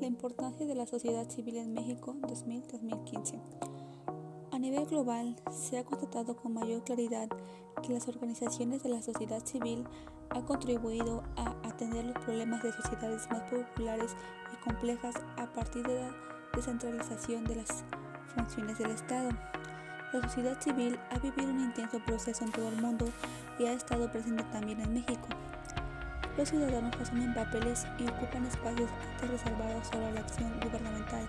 La importancia de la sociedad civil en México 2000-2015. A nivel global, se ha constatado con mayor claridad que las organizaciones de la sociedad civil han contribuido a atender los problemas de sociedades más populares y complejas a partir de la descentralización de las funciones del Estado. La sociedad civil ha vivido un intenso proceso en todo el mundo y ha estado presente también en México. Los ciudadanos asumen papeles y ocupan espacios antes reservados solo a la acción gubernamental.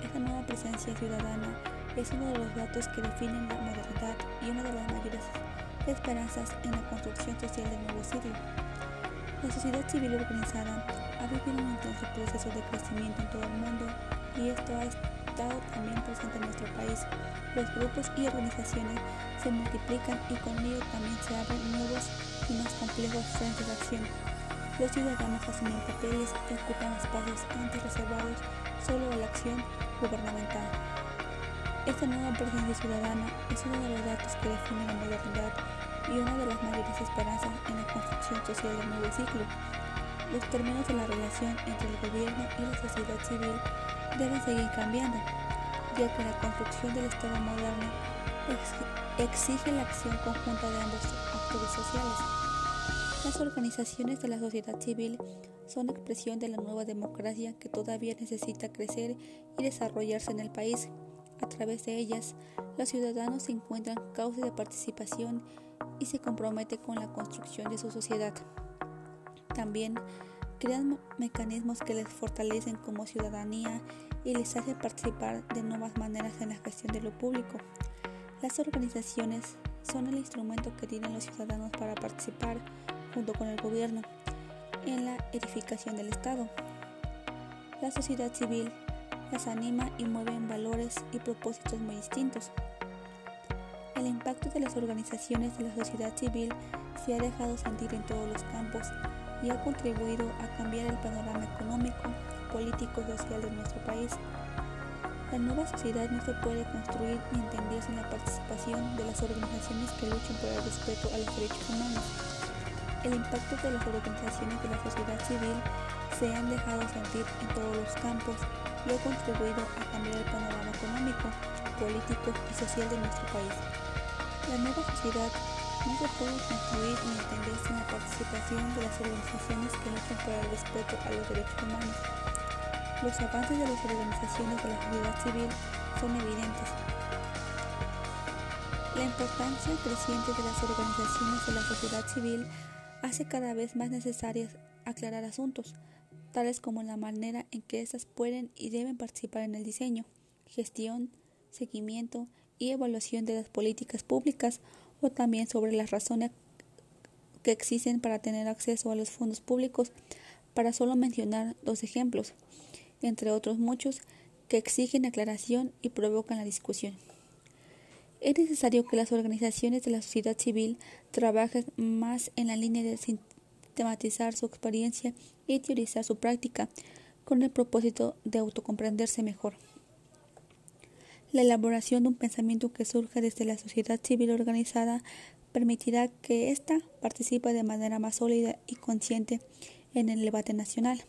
Esta nueva presencia ciudadana es uno de los datos que definen la modernidad y una de las mayores esperanzas en la construcción social del nuevo siglo. La sociedad civil organizada ha vivido un intenso proceso de crecimiento en todo el mundo y esto ha estado también presente en nuestro país. Los grupos y organizaciones se multiplican y con ello también se abren nuevos y más complejos frentes de acción. Los ciudadanos asumen papeles y ocupan espacios antes reservados solo a la acción gubernamental. Esta nueva presencia ciudadana es uno de los datos que define la modernidad y una de las mayores esperanzas en la construcción social del nuevo ciclo. Los términos de la relación entre el gobierno y la sociedad civil deben seguir cambiando, ya que la construcción del Estado moderno exige la acción conjunta de ambos actores sociales. Las organizaciones de la sociedad civil son expresión de la nueva democracia que todavía necesita crecer y desarrollarse en el país. A través de ellas, los ciudadanos encuentran causas de participación y se compromete con la construcción de su sociedad. También crean mecanismos que les fortalecen como ciudadanía y les hacen participar de nuevas maneras en la gestión de lo público. Las organizaciones son el instrumento que tienen los ciudadanos para participar, junto con el gobierno, en la edificación del Estado. La sociedad civil las anima y mueve en valores y propósitos muy distintos. El impacto de las organizaciones de la sociedad civil se ha dejado sentir en todos los campos y ha contribuido a cambiar el panorama económico, político y social de nuestro país. La nueva sociedad no se puede construir ni entender sin la participación de las organizaciones que luchan por el respeto a los derechos humanos. El impacto de las organizaciones de la sociedad civil se han dejado sentir en todos los campos y ha contribuido a cambiar el panorama económico, político y social de nuestro país. La nueva sociedad no se puede construir ni entender sin la participación de las organizaciones que luchan por el respeto a los derechos humanos. Los avances de las organizaciones de la sociedad civil son evidentes. La importancia creciente de las organizaciones de la sociedad civil hace cada vez más necesarias aclarar asuntos, tales como la manera en que éstas pueden y deben participar en el diseño, gestión, seguimiento y evaluación de las políticas públicas o también sobre las razones que existen para tener acceso a los fondos públicos, para solo mencionar dos ejemplos, entre otros muchos que exigen aclaración y provocan la discusión. Es necesario que las organizaciones de la sociedad civil trabajen más en la línea de sistematizar su experiencia y teorizar su práctica con el propósito de autocomprenderse mejor. La elaboración de un pensamiento que surja desde la sociedad civil organizada permitirá que ésta participe de manera más sólida y consciente en el debate nacional.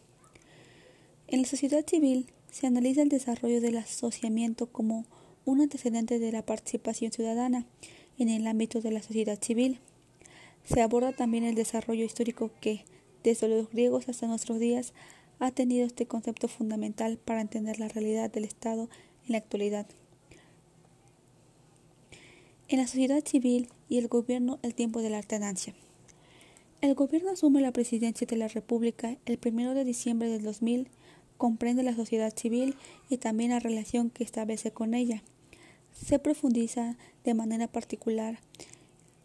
En la sociedad civil se analiza el desarrollo del asociamiento como un antecedente de la participación ciudadana en el ámbito de la sociedad civil. Se aborda también el desarrollo histórico que, desde los griegos hasta nuestros días, ha tenido este concepto fundamental para entender la realidad del Estado en la actualidad. En la sociedad civil y el gobierno, el tiempo de la alternancia. El gobierno asume la presidencia de la República el 1 de diciembre del 2000, comprende la sociedad civil y también la relación que establece con ella se profundiza de manera particular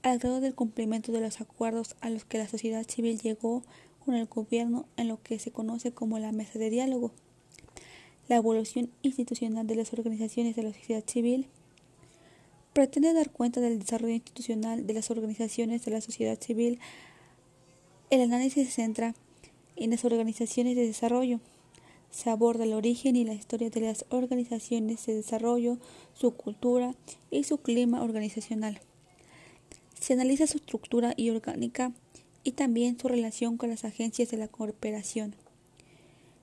al grado del cumplimiento de los acuerdos a los que la sociedad civil llegó con el gobierno en lo que se conoce como la mesa de diálogo. La evolución institucional de las organizaciones de la sociedad civil pretende dar cuenta del desarrollo institucional de las organizaciones de la sociedad civil. El análisis se centra en las organizaciones de desarrollo, se aborda el origen y la historia de las organizaciones de desarrollo, su cultura y su clima organizacional. Se analiza su estructura y orgánica y también su relación con las agencias de la cooperación.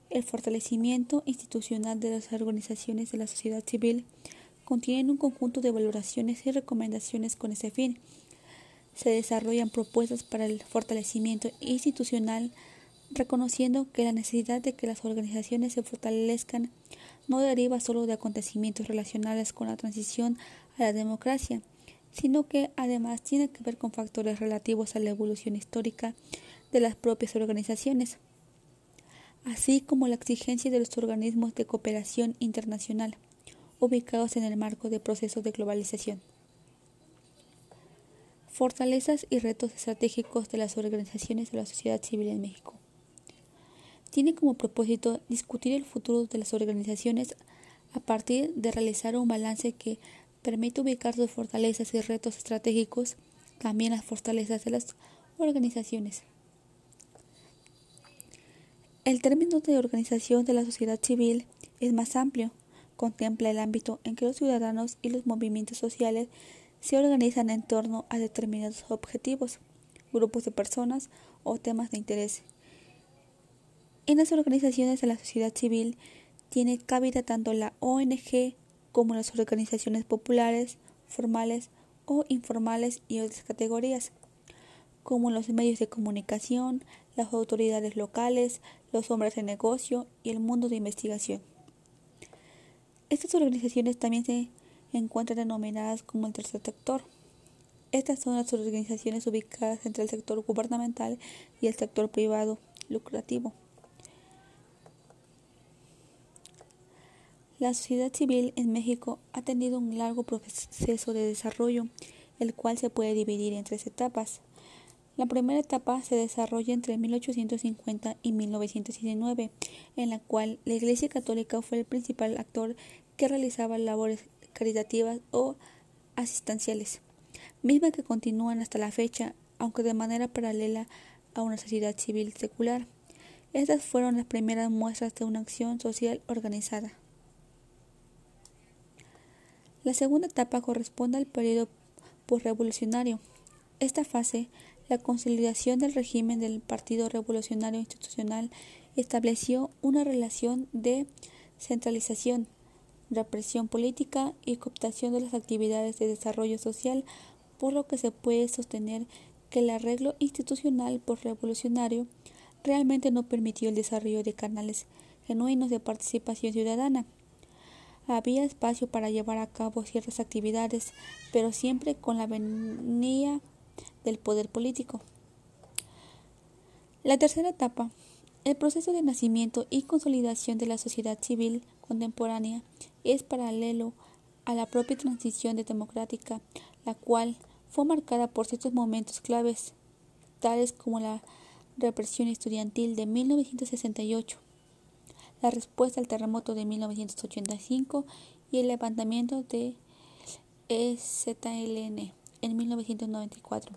el fortalecimiento institucional de las organizaciones de la sociedad civil contienen un conjunto de valoraciones y recomendaciones con ese fin. Se desarrollan propuestas para el fortalecimiento institucional, reconociendo que la necesidad de que las organizaciones se fortalezcan no deriva solo de acontecimientos relacionados con la transición a la democracia, sino que además tiene que ver con factores relativos a la evolución histórica de las propias organizaciones así como la exigencia de los organismos de cooperación internacional ubicados en el marco de procesos de globalización. Fortalezas y retos estratégicos de las organizaciones de la sociedad civil en México. Tiene como propósito discutir el futuro de las organizaciones a partir de realizar un balance que permita ubicar sus fortalezas y retos estratégicos, también las fortalezas de las organizaciones. El término de organización de la sociedad civil es más amplio, contempla el ámbito en que los ciudadanos y los movimientos sociales se organizan en torno a determinados objetivos, grupos de personas o temas de interés. En las organizaciones de la sociedad civil tiene cabida tanto la ONG como las organizaciones populares, formales o informales y otras categorías, como los medios de comunicación, las autoridades locales, los hombres de negocio y el mundo de investigación. Estas organizaciones también se encuentran denominadas como el tercer sector. Estas son las organizaciones ubicadas entre el sector gubernamental y el sector privado lucrativo. La sociedad civil en México ha tenido un largo proceso de desarrollo, el cual se puede dividir en tres etapas. La primera etapa se desarrolla entre 1850 y 1919, en la cual la Iglesia Católica fue el principal actor que realizaba labores caritativas o asistenciales, mismas que continúan hasta la fecha, aunque de manera paralela a una sociedad civil secular. Estas fueron las primeras muestras de una acción social organizada. La segunda etapa corresponde al periodo postrevolucionario. Esta fase la consolidación del régimen del Partido Revolucionario Institucional estableció una relación de centralización, represión política y cooptación de las actividades de desarrollo social, por lo que se puede sostener que el arreglo institucional por-revolucionario realmente no permitió el desarrollo de canales genuinos de participación ciudadana. Había espacio para llevar a cabo ciertas actividades, pero siempre con la venía del poder político. La tercera etapa, el proceso de nacimiento y consolidación de la sociedad civil contemporánea, es paralelo a la propia transición democrática, la cual fue marcada por ciertos momentos claves, tales como la represión estudiantil de 1968, la respuesta al terremoto de 1985 y el levantamiento de EZLN en 1994.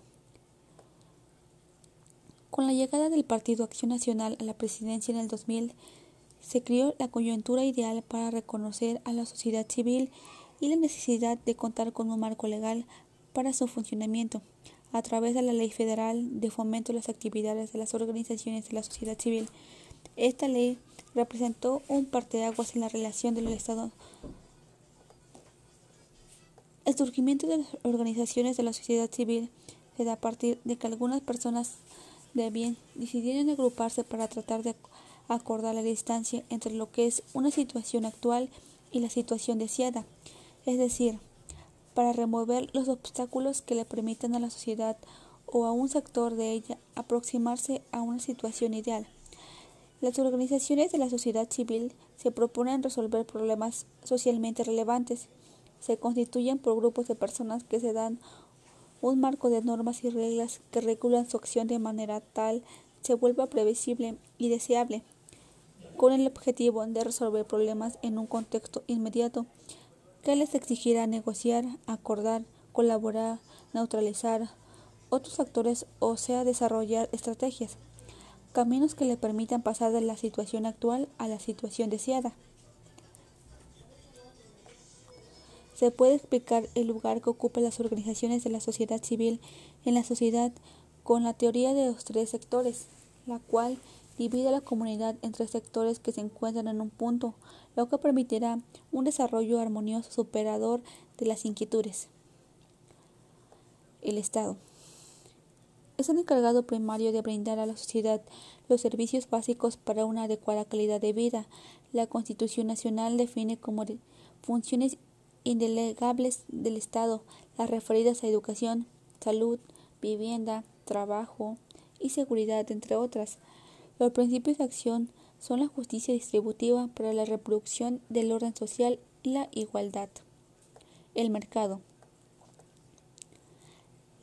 Con la llegada del Partido Acción Nacional a la presidencia en el 2000, se creó la coyuntura ideal para reconocer a la sociedad civil y la necesidad de contar con un marco legal para su funcionamiento a través de la Ley Federal de Fomento de las Actividades de las Organizaciones de la Sociedad Civil. Esta ley representó un parteaguas en la relación del Estado el surgimiento de las organizaciones de la sociedad civil se da a partir de que algunas personas de bien decidieron agruparse para tratar de acordar la distancia entre lo que es una situación actual y la situación deseada, es decir, para remover los obstáculos que le permitan a la sociedad o a un sector de ella aproximarse a una situación ideal. Las organizaciones de la sociedad civil se proponen resolver problemas socialmente relevantes. Se constituyen por grupos de personas que se dan un marco de normas y reglas que regulan su acción de manera tal se vuelva previsible y deseable, con el objetivo de resolver problemas en un contexto inmediato que les exigirá negociar, acordar, colaborar, neutralizar otros actores o sea desarrollar estrategias, caminos que le permitan pasar de la situación actual a la situación deseada. se puede explicar el lugar que ocupan las organizaciones de la sociedad civil en la sociedad con la teoría de los tres sectores, la cual divide a la comunidad entre sectores que se encuentran en un punto, lo que permitirá un desarrollo armonioso superador de las inquietudes. El Estado es el encargado primario de brindar a la sociedad los servicios básicos para una adecuada calidad de vida. La Constitución Nacional define como funciones indelegables del Estado las referidas a educación, salud, vivienda, trabajo y seguridad, entre otras. Los principios de acción son la justicia distributiva para la reproducción del orden social y la igualdad. El mercado.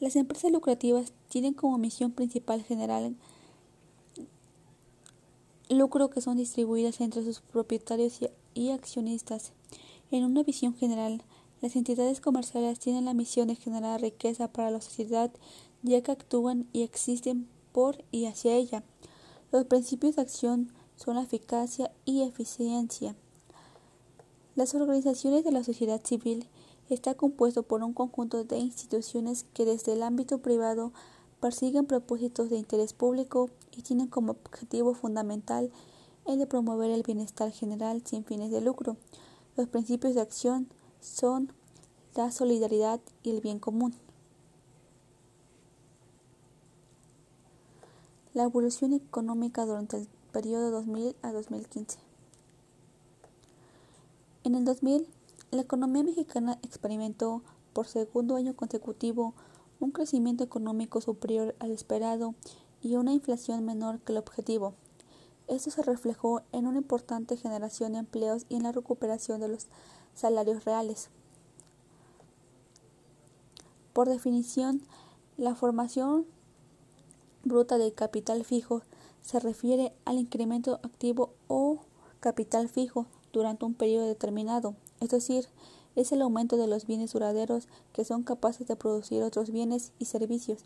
Las empresas lucrativas tienen como misión principal general lucro que son distribuidas entre sus propietarios y accionistas. En una visión general, las entidades comerciales tienen la misión de generar riqueza para la sociedad ya que actúan y existen por y hacia ella. Los principios de acción son la eficacia y eficiencia. Las organizaciones de la sociedad civil está compuesto por un conjunto de instituciones que desde el ámbito privado persiguen propósitos de interés público y tienen como objetivo fundamental el de promover el bienestar general sin fines de lucro. Los principios de acción son la solidaridad y el bien común. La evolución económica durante el periodo 2000 a 2015. En el 2000, la economía mexicana experimentó por segundo año consecutivo un crecimiento económico superior al esperado y una inflación menor que el objetivo. Esto se reflejó en una importante generación de empleos y en la recuperación de los salarios reales. Por definición, la formación bruta de capital fijo se refiere al incremento activo o capital fijo durante un periodo determinado, es decir, es el aumento de los bienes duraderos que son capaces de producir otros bienes y servicios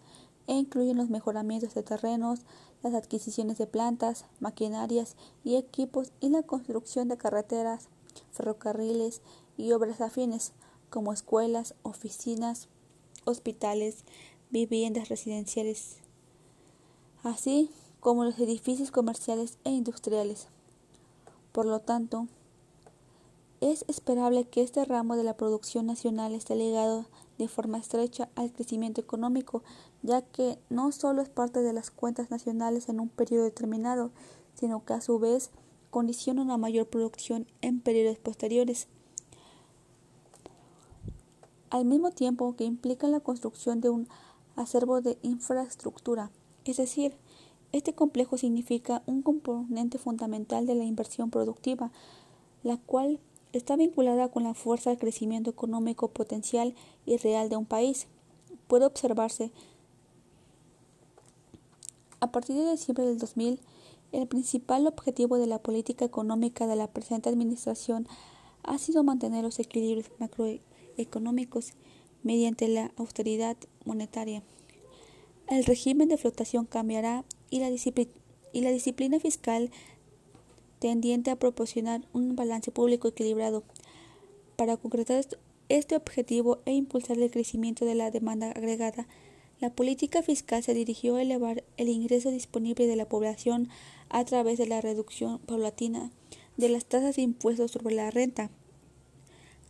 e incluyen los mejoramientos de terrenos, las adquisiciones de plantas, maquinarias y equipos y la construcción de carreteras, ferrocarriles y obras afines como escuelas, oficinas, hospitales, viviendas residenciales, así como los edificios comerciales e industriales. Por lo tanto, es esperable que este ramo de la producción nacional esté ligado de forma estrecha al crecimiento económico, ya que no solo es parte de las cuentas nacionales en un periodo determinado, sino que a su vez condiciona una mayor producción en periodos posteriores. Al mismo tiempo que implica la construcción de un acervo de infraestructura, es decir, este complejo significa un componente fundamental de la inversión productiva, la cual está vinculada con la fuerza del crecimiento económico potencial y real de un país. Puede observarse a partir de diciembre del 2000, el principal objetivo de la política económica de la presente administración ha sido mantener los equilibrios macroeconómicos mediante la austeridad monetaria. El régimen de flotación cambiará y la disciplina fiscal tendiente a proporcionar un balance público equilibrado. Para concretar este objetivo e impulsar el crecimiento de la demanda agregada, la política fiscal se dirigió a elevar el ingreso disponible de la población a través de la reducción paulatina de las tasas de impuestos sobre la renta.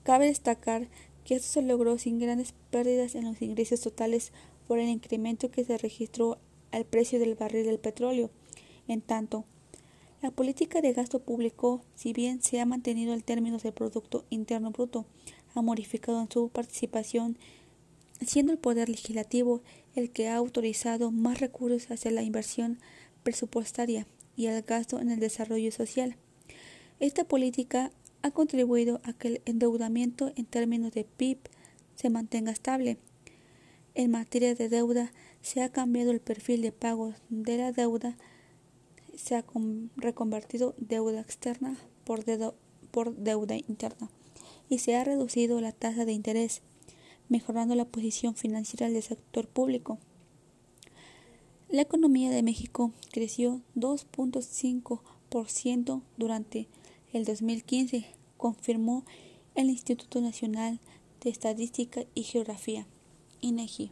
Cabe destacar que esto se logró sin grandes pérdidas en los ingresos totales por el incremento que se registró al precio del barril del petróleo. En tanto, la política de gasto público, si bien se ha mantenido en términos del Producto Interno Bruto, ha modificado en su participación, siendo el Poder Legislativo el que ha autorizado más recursos hacia la inversión presupuestaria y el gasto en el desarrollo social. Esta política ha contribuido a que el endeudamiento en términos de PIB se mantenga estable en materia de deuda, se ha cambiado el perfil de pagos de la deuda, se ha reconvertido deuda externa por, deuda interna y se ha reducido la tasa de interés, mejorando la posición financiera del sector público. La economía de México creció 2.5% durante el 2015, confirmó el Instituto Nacional de Estadística y Geografía. INEGI